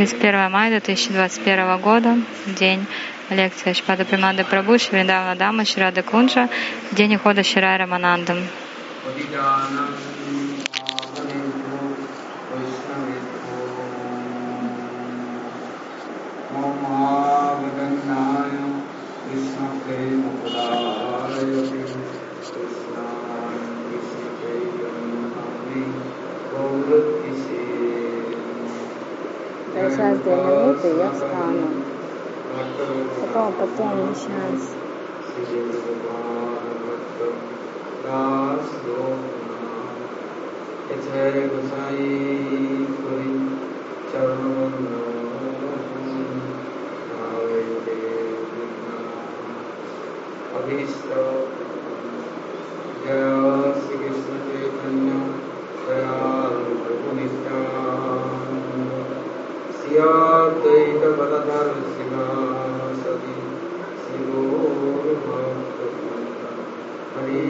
31 мая 2021 года, день лекции Шпада Примады Прабhu, Швриндавна Дама, Шрада Кунджа, день ухода Ширай Раманандам. Yananiwe ya tano mpaka wapate ameshaanza जय गोसाई कोई चरण अभीष्ट जय When he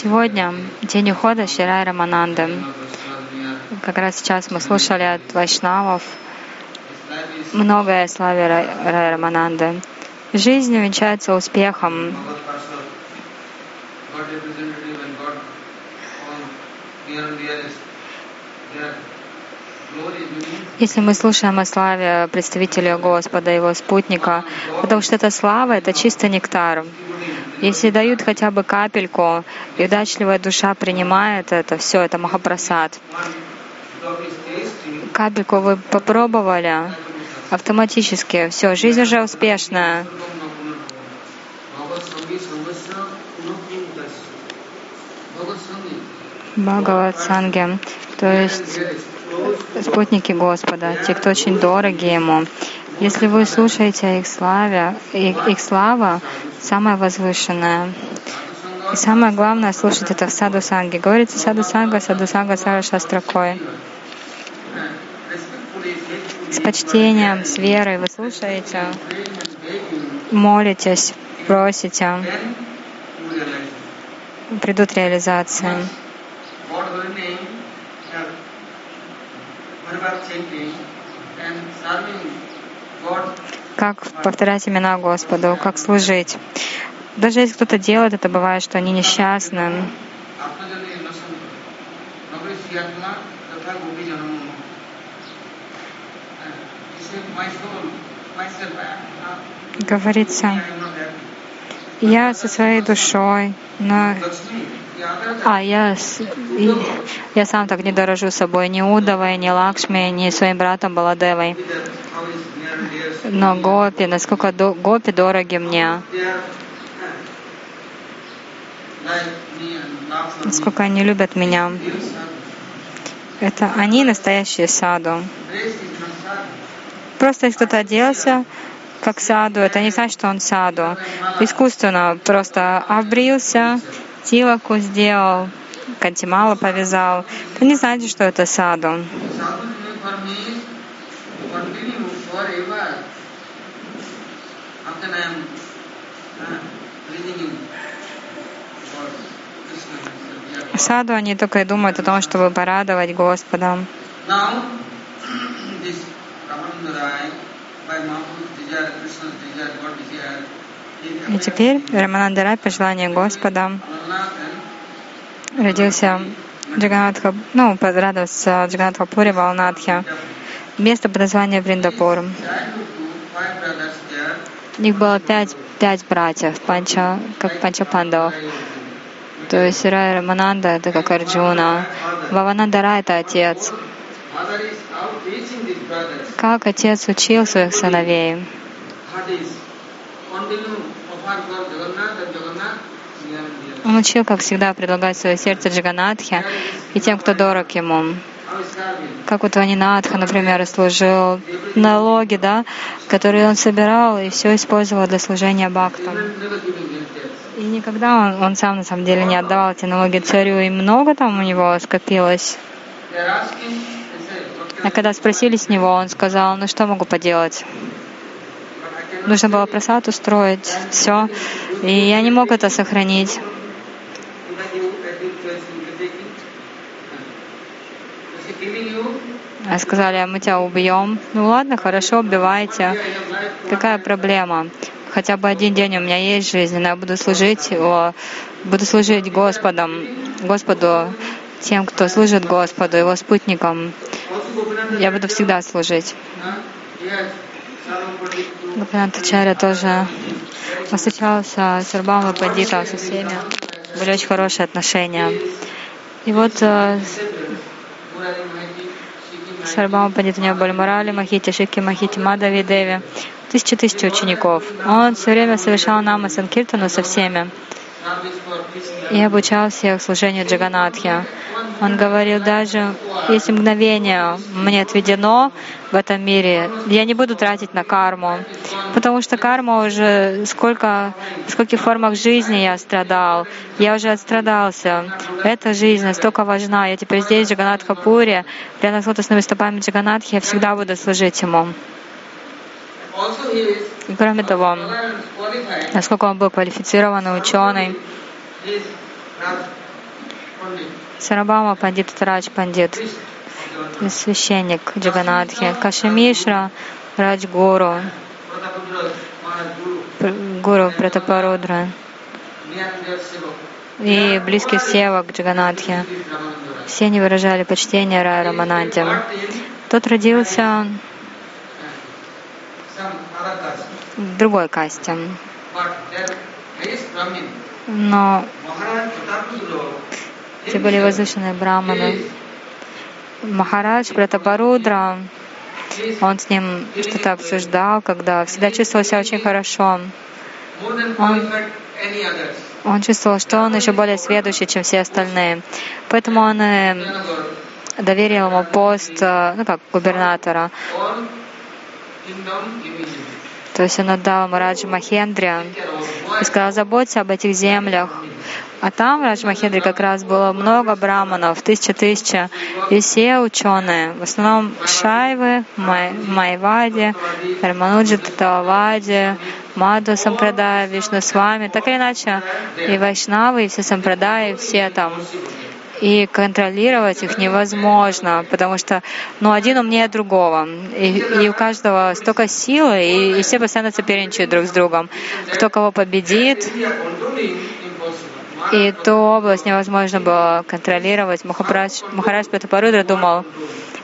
Сегодня день ухода Ширай Рамананды. Как раз сейчас мы слушали от Вайшнавов многое о славе Рай Рамананды. Жизнь увенчается успехом. Если мы слушаем о славе представителя Господа, его спутника, потому что эта слава — это чисто нектар. Если дают хотя бы капельку, и удачливая душа принимает это, все, это Махапрасад. Капельку вы попробовали, автоматически, все, жизнь уже успешная. Бхагават Санги, то есть спутники Господа, те, кто очень дороги Ему. Если вы слушаете их славе, их, их слава самая возвышенная. И самое главное слушать это в саду санги. Говорится саду санга, саду санга сара шастракой. С почтением, с верой вы слушаете, молитесь, просите, придут реализации. Как повторять имена Господу, как служить. Даже если кто-то делает это, бывает, что они несчастны. Говорится, я со своей душой, но а я, я сам так не дорожу собой, ни Удовой, ни Лакшми, ни своим братом Баладевой. Но гопи, насколько гопи дороги мне, насколько они любят меня. Это они настоящие саду. Просто если кто-то оделся, как саду, это не значит, что он саду. Искусственно просто обрился, тилаку сделал, кантимала повязал. Это не значит, что это саду. Саду они только и думают о том, чтобы порадовать Господа. И теперь Раманандарай, по желанию Господа, родился Джаганатха, ну, порадовался Джаганатха Пури Валнатхе, место под названием Вриндапур. У них было пять, пять братьев, панча, как панча пандавов. То есть Рай Рамананда это как Арджуна, Ваванандара это отец. Как отец учил своих сыновей? Он учил, как всегда, предлагать свое сердце Джаганатхе и тем, кто дорог ему. Как вот Ванинатха, например, служил налоги, да, которые он собирал и все использовал для служения бхактам. И никогда он, он сам на самом деле не отдавал эти налоги царю, и много там у него скопилось. А когда спросили с него, он сказал, ну что могу поделать? Нужно было просад устроить, все. И я не мог это сохранить. Сказали, «А мы тебя убьем. Ну ладно, хорошо, убивайте. Какая проблема? Хотя бы один день у меня есть жизнь, но я буду служить, его, буду служить Господом, Господу, тем, кто служит Господу, Его спутникам. Я буду всегда служить. Гопинатачаря тоже встречался с Рабамой Пандитом, со всеми. Были очень хорошие отношения. И вот него были Морали Махити, Шики Махити, Мадави Деви. Тысячи-тысячи учеников. Он все время совершал намы Санкиртану со всеми и обучал всех служению Джаганатхи. Он говорил даже, если мгновение мне отведено в этом мире, я не буду тратить на карму, потому что карма уже сколько, в скольких формах жизни я страдал, я уже отстрадался. Эта жизнь настолько важна. Я теперь здесь, в Джаганатхапуре, рядом с лотосными стопами Джаганатхи, я всегда буду служить ему. И кроме того, насколько он был квалифицированный ученый, Сарабама Пандит Тарадж Пандит, священник Джаганатхи, Кашемишра, Guru, Пр- Гуру Пратапарудра. И близкий севак Rai. Все они выражали почтение. But in Тот родился в другой касте, но Те были возвышенные браманы. Махарадж Пратапарудра, он с ним что-то обсуждал, когда всегда чувствовал себя очень хорошо. Он-. Он чувствовал, что он еще более сведущий, чем все остальные. Поэтому он э, доверил ему пост, э, ну как, губернатора. То есть он отдал ему Раджи Махендре и сказал, заботься об этих землях. А там в Раджи Махендре как раз было много браманов, тысяча-тысяча, и все ученые, в основном Шайвы, Май, Майвади, Рамануджи Татавади, Маду Сампрадай, Вишну с вами, так или иначе, и Вайшнавы, и все Сампрадаи, все там. И контролировать их невозможно, потому что ну, один умнее другого. И, и у каждого столько силы, и, и все постоянно соперничают друг с другом. Кто кого победит, и ту область невозможно было контролировать. Махарадж, Махарадж Пратапарудра думал,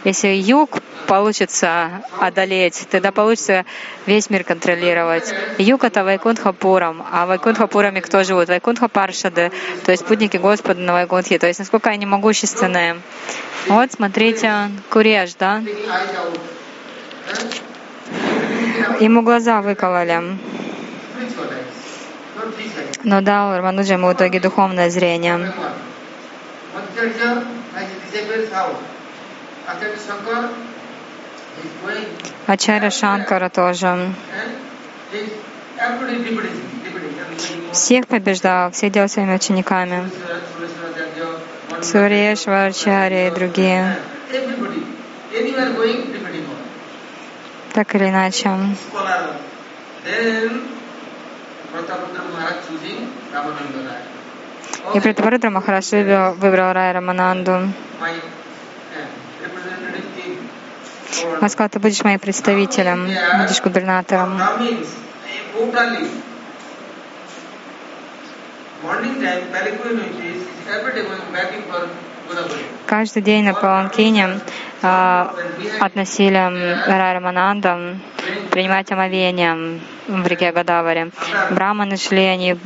если юг получится одолеть, тогда получится весь мир контролировать. Юг — это Вайкунтхапурам, а в Вайкунтхапураме кто живут? Вайкунтха Паршады, то есть путники Господа на Вайкунтхе, то есть насколько они могущественные. Вот, смотрите, Куреш, да? Ему глаза выкололи, но дал Рамануджа ему в итоге духовное зрение. Ачаря Шанкара тоже. Всех побеждал, всех делал своими учениками. Sureshwaracharya, Сурешварчаря и другие. Так или иначе. И Пратапарудра выбрал, выбрал Рай Рамананду. Он сказал, ты будешь моим представителем, будешь губернатором. Каждый день на Паланкине а, относили Рай Рамананда принимать омовение в реке Гадавари. Браманы шли, они,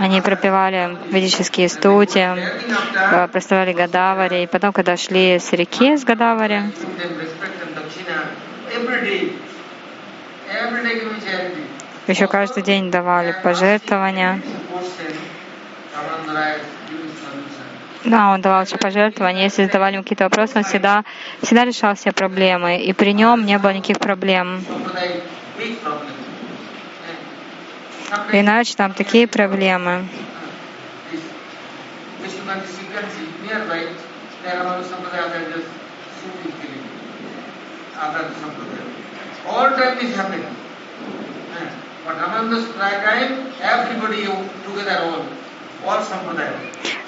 они пропевали ведические стути, э, проставляли Гадавари. И потом, когда шли с реки с Гадавари, еще каждый день давали пожертвования. Да, он давал все пожертвования. Если задавали ему какие-то вопросы, он всегда, всегда решал все проблемы. И при нем не было никаких проблем. Иначе там такие проблемы.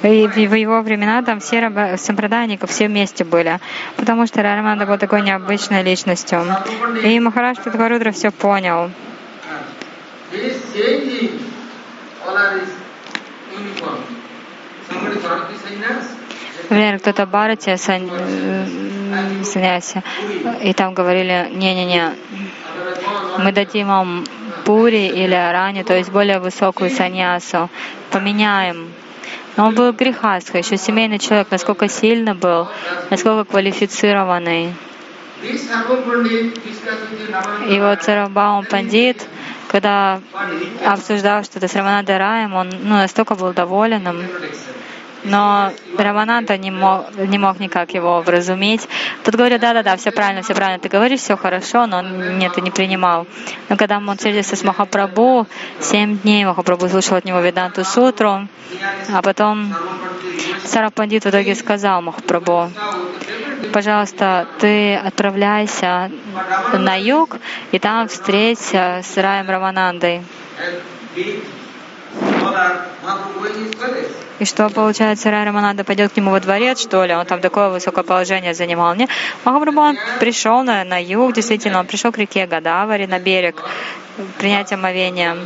Eh. И в его времена там все раба- сампрадайники все вместе были, потому что Раманда был такой необычной личностью. И Махарадж Пратапарудра все понял. Например, кто-то э, саньяси, и там говорили, не-не-не, мы дадим вам пури или арани, то есть более высокую саньясу, поменяем. Но он был грехастха, еще семейный человек, насколько сильно был, насколько квалифицированный. И вот Сарабаум Пандит, когда обсуждал что-то с Рамананда Раем, он ну, настолько был доволен им, но Рамананда не мог, не мог никак его вразумить. Тот говорил, да-да-да, все правильно, все правильно, ты говоришь, все хорошо, но он это не принимал. Но когда он встретился с Махапрабху, семь дней Махапрабху слушал от него Веданту Сутру, а потом Сара Пандит в итоге сказал Махапрабху, пожалуйста, ты отправляйся на юг, и там встреться с Раем Раманандой. И что получается, Рай Рамананда пойдет к нему во дворец, что ли? Он там такое высокое положение занимал. Не, Махапрабху пришел на, на юг, действительно, он пришел к реке Гадавари, на берег, принять омовение.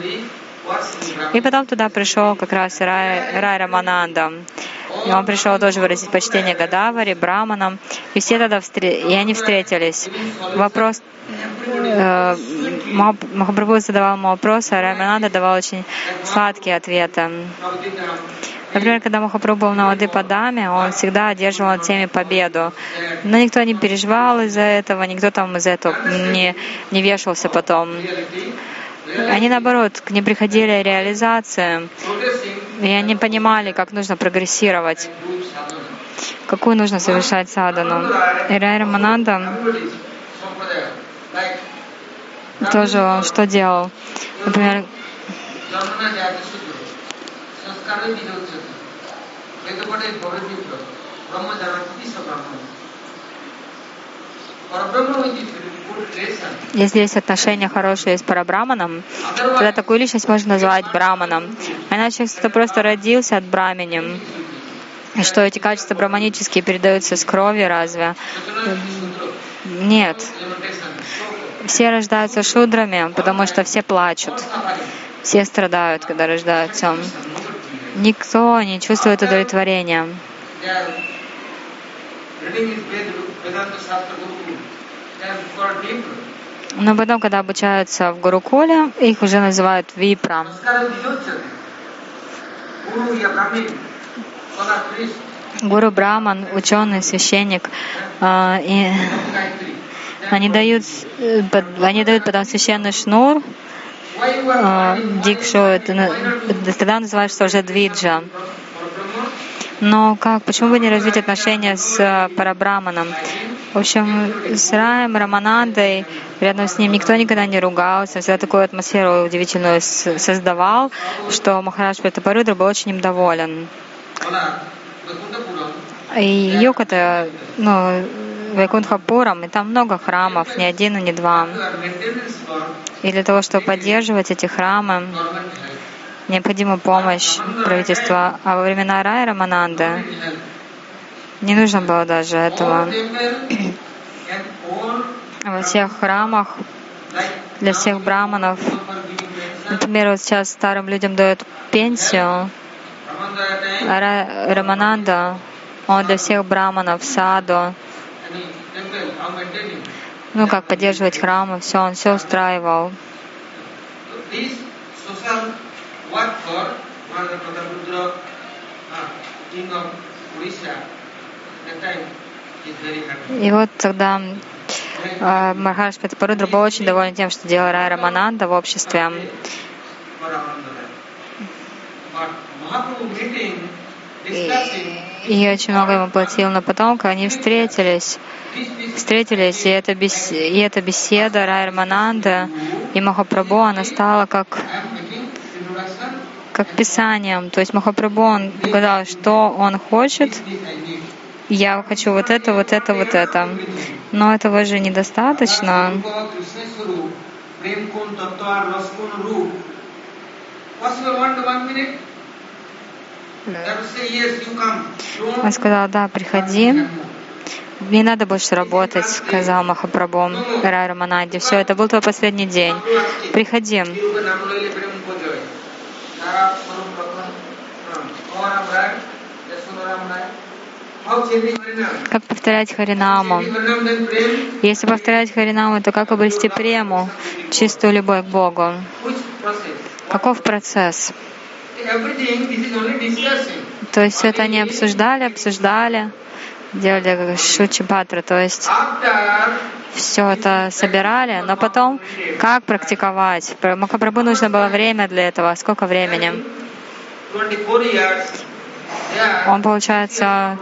И потом туда пришел как раз Рай, Рай Рамананда. И он пришел тоже выразить почтение Гадавари, Браманам. И все тогда встр... и они встретились. Вопрос э, Мах- Махапрабху задавал ему вопросы, а Рамананда давал очень сладкие ответы. Например, когда Махапрабху был на Адипадаме, он всегда одерживал над всеми победу. Но никто не переживал из-за этого, никто там из-за этого не, не вешался потом. Они, наоборот, к ним приходили реализации, и они понимали, как нужно прогрессировать, какую нужно совершать садану. И Рай Рамананда тоже что делал? Например, если есть отношения хорошие с парабраманом, тогда такую личность можно назвать браманом. А иначе кто просто родился от браминем, что эти качества браманические передаются с крови, разве? Нет. Все рождаются шудрами, потому что все плачут. Все страдают, когда рождаются. Никто не чувствует удовлетворения. Но потом, когда обучаются в Гурукуле, их уже называют випра. Гуру Браман, ученый, священник, а, и они дают, они дают потом священный шнур, а, дикшу, это, тогда называется уже двиджа. Но как, почему бы не развить отношения с э, Парабраманом? В общем, с Раем, Раманандой, рядом с ним никто никогда не ругался, всегда такую атмосферу удивительную создавал, что Махарадж Пратапарудра был очень им доволен. И йог это, ну, Вайкунхапурам, и там много храмов, не один и не два. И для того, чтобы поддерживать эти храмы, необходима помощь правительства. А во времена Рая Рамананды не нужно было даже этого. Во всех храмах для всех браманов, например, вот сейчас старым людям дают пенсию, Рамананда, он для всех браманов, саду, ну, как поддерживать храмы, все, он все устраивал. И вот тогда э, Махараш Патапарудра был очень доволен тем, что делал Рай Рамананда в обществе. И, и очень много ему платил, но потом, когда они встретились, встретились, и эта, бес, и эта беседа Рай Рамананда и Махапрабху, она стала как как писанием. То есть Махапрабху, он показал, что он хочет, я хочу вот это, вот это, вот это. Но этого же недостаточно. Он сказал, да, приходи. Не надо больше работать, сказал Махапрабху Рай Раманади. Все, это был твой последний день. Приходи. Как повторять Харинаму? Если повторять Харинаму, то как обрести прему, чистую любовь к Богу? Каков процесс? То есть все это они обсуждали, обсуждали, делали шучи патра, то есть все это собирали, но потом как практиковать? Махапрабху нужно было время для этого. Сколько времени? Он, получается,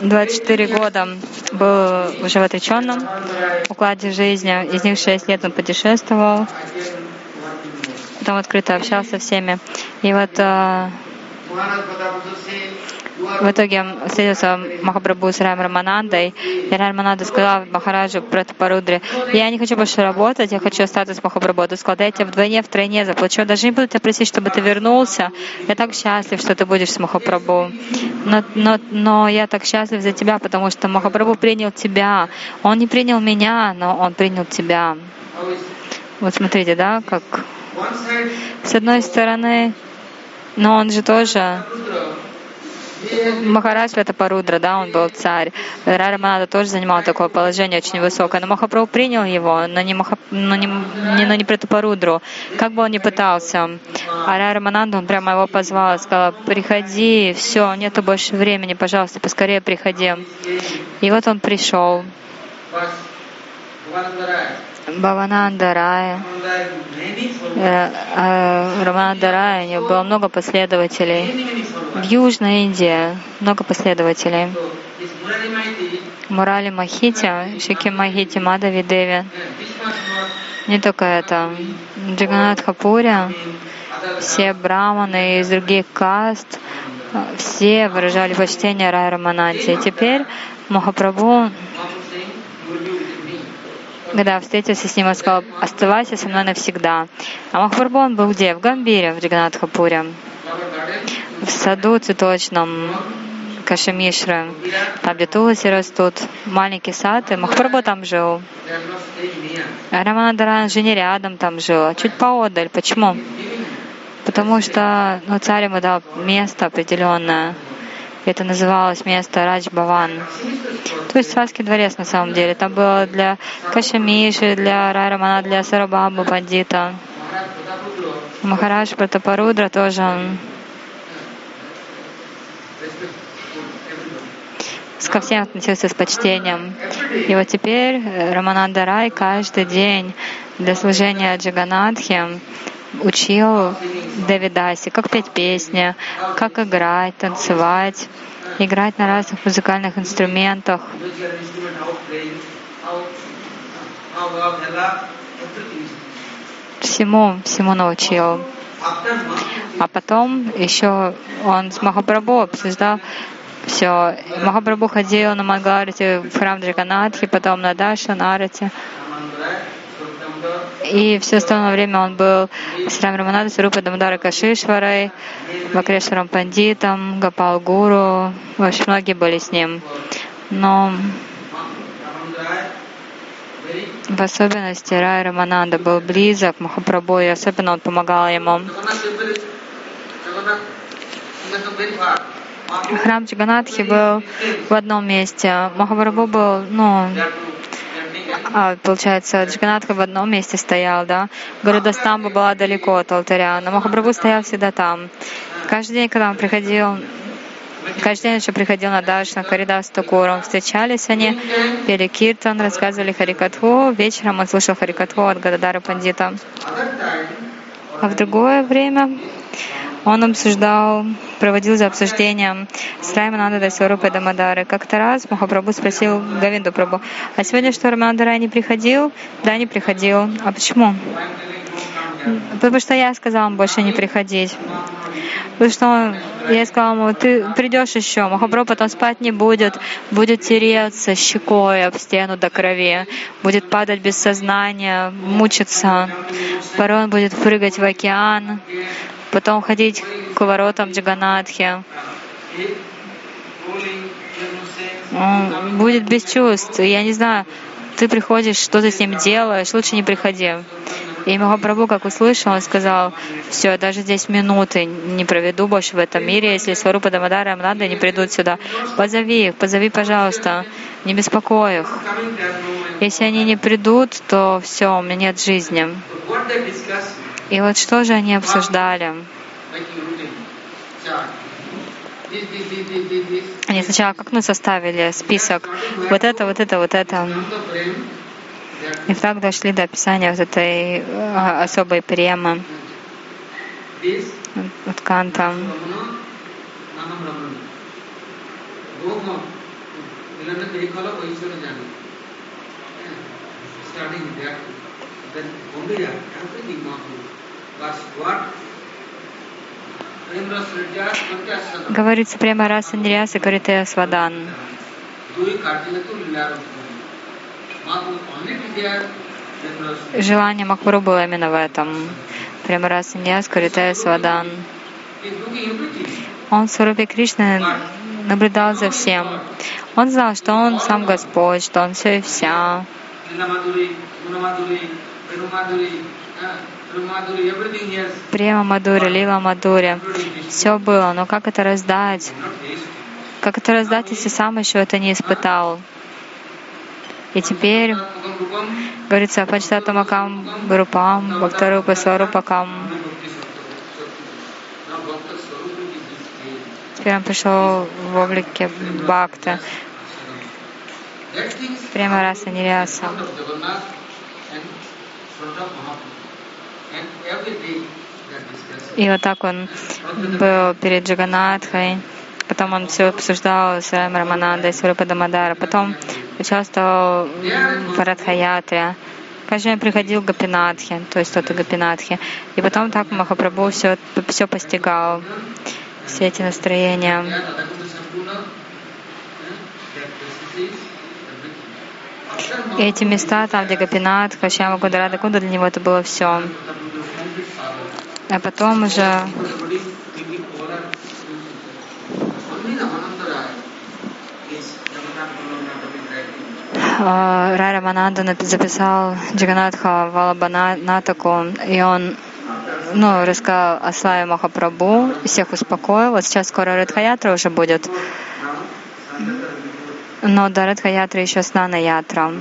24 года был уже в отреченном укладе жизни. Из них 6 лет он путешествовал. Потом открыто общался со всеми. И вот э, в итоге встретился Махапрабху с Раем Раманандой, и Рай Рамананда сказал Махараджу Пратапарудре, я не хочу больше работать, я хочу остаться с Махапрабху. Ты сказал, я тебе вдвойне, втройне заплачу, даже не буду тебя просить, чтобы ты вернулся. Я так счастлив, что ты будешь с Махапрабху. Но, но, но я так счастлив за тебя, потому что Махапрабху принял тебя. Он не принял меня, но он принял тебя. Вот смотрите, да, как с одной стороны, но он же тоже Махарадж Парудра, да, он был царь. Рараманада тоже занимал такое положение очень высокое. Но Махапрабху принял его, но не, Маха, но не, но не Пратапарудру. Как бы он ни пытался. А Рарамананда, он прямо его позвал, сказал, приходи, все, нету больше времени, пожалуйста, поскорее приходи. И вот он пришел. Бхавананда Рая, э, э, Рамананда Рая, у него было много последователей. В Южной Индии много последователей. Мурали Махити, Шики Махити, Мадави Деви. Не только это. Джаганат Хапури, все браманы из других каст, все выражали почтение Рай Рамананте. И теперь Махапрабху когда встретился с ним, он сказал, оставайся со мной навсегда. А Махапрабху он был где? В Гамбире, в Джаганатхапуре, в саду цветочном Кашемишры, там, где туласи растут, маленький сад, и Махапрабху там жил. Раманадаран же не рядом там жил, а чуть поодаль. Почему? Потому что ну, царь ему дал место определенное. Это называлось место Радж Царский дворец на самом деле. Там было для Кашамиши, для Райрамана, для Сарабабы Бандита. Махарадж Пратапарудра тоже ко всем относился с почтением. И вот теперь Рамананда Рай каждый день для служения Джаганатхи учил Давидаси, как петь песни, как играть, танцевать, играть на разных музыкальных инструментах. Всему, всему научил. А потом еще он с Махапрабху обсуждал все. Махапрабху ходил на Мангаларате в храм Джаганатхи, потом на Даша, на Арате. И все остальное время он был с Рам Раманадой, Сарупа Дамадара Кашишварой, Вакрешваром Пандитом, Гапал Гуру. В общем, многие были с ним. Но в особенности Рай Рамананда был близок Махапрабху, и особенно он помогал ему. Храм Джаганатхи был в одном месте. Махапрабху был, ну, а, получается, Джаганатха в одном месте стоял, да. Гарудастамба была далеко от алтаря, но Махапрабху стоял всегда там. Каждый день, когда он приходил, каждый день еще приходил на Даш, на Каридас Такуром, встречались они, пели киртан, рассказывали Харикатху, вечером он слушал Харикатху от Гададара Пандита. А в другое время он обсуждал, проводил за обсуждением с Райманандой Сварупой Дамадары. Как-то раз Махапрабху спросил Гавинду Прабху, а сегодня что, Раманандара не приходил? Да, не приходил. А почему? Потому что я сказал ему больше не приходить. Потому что он, я сказал ему, ты придешь еще. Махапрабху потом спать не будет, будет тереться щекой об стену до крови, будет падать без сознания, мучиться. Порой он будет прыгать в океан, потом ходить к воротам Джаганатхи. Он будет без чувств. Я не знаю, ты приходишь, что ты с ним делаешь, лучше не приходи. И Махапрабху, как услышал, он сказал, все, даже здесь минуты не проведу больше в этом мире, если Сварупа Дамадара и Амнанда не придут сюда. Позови их, позови, пожалуйста, не беспокой их. Если они не придут, то все, у меня нет жизни. И вот что же они обсуждали? Они сначала как мы составили список. Вот это, вот это, вот это. И так дошли до описания вот этой а, особой премы от Канта. Говорится прямо раз Ниряса Каритея Свадан. Желание Махпуру было именно в этом. Прямо раз Ньяс Каритея Свадан. Он в Сурупе Кришны наблюдал за всем. Он знал, что он сам Господь, что он все и вся. Према Мадури, Лила Мадури. Все было, но как это раздать? Как это раздать, если сам еще это не испытал? И теперь говорится Пачтатамакам Групам, Бхактарупа Сварупакам. Теперь он пришел в облике Бхакта. Прямо раса Ниряса. И вот так он был перед Джаганатхой. Потом он все обсуждал с Раманандой, с Рупадамадара. Потом участвовал в Радхаятре. Каждый день приходил к Гапинатхе, то есть тот Гапинатхе. И потом так Махапрабху все, все постигал, все эти настроения. И эти места, там, где Гапинат, Хашьяма Кундарада Кунда, для него это было все. А потом уже Рара Мананда записал Джаганатха Валабанатаку, и он ну, рассказал о славе Махапрабху, всех успокоил. Вот сейчас скоро Радхаятра уже будет. Но до Радхаятры еще Снана Ятра.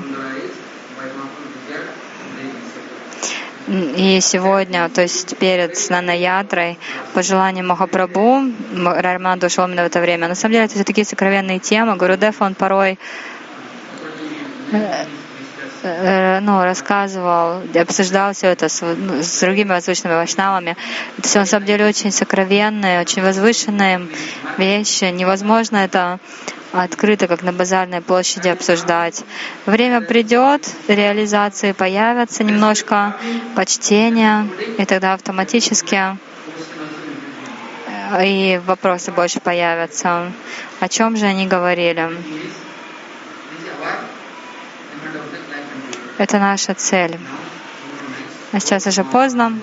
И сегодня, то есть перед Снанаятрой, по желанию Махапрабху, Райман ушел именно в это время. На самом деле, это все такие сокровенные темы. Гурудев, он порой ну, рассказывал, обсуждал все это с, ну, с другими возвышенными вайшнавами. Это все на самом деле очень сокровенные, очень возвышенные вещи. Невозможно это открыто, как на базарной площади обсуждать. Время придет, реализации появятся немножко, почтения, и тогда автоматически и вопросы больше появятся. О чем же они говорили? Это наша цель. А сейчас уже поздно.